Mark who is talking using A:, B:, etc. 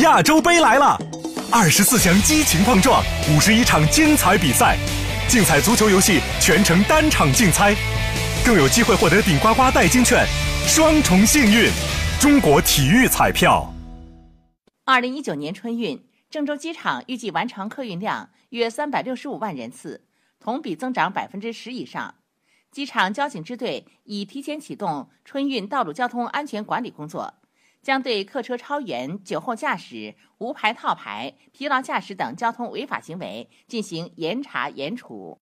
A: 亚洲杯来了，二十四强激情碰撞，五十一场精彩比赛，竞彩足球游戏全程单场竞猜，更有机会获得顶呱呱代金券，双重幸运。中国体育彩票。
B: 二零一九年春运，郑州机场预计完成客运量约三百六十五万人次，同比增长百分之十以上。机场交警支队已提前启动春运道路交通安全管理工作。将对客车超员、酒后驾驶、无牌套牌、疲劳驾驶等交通违法行为进行严查严处。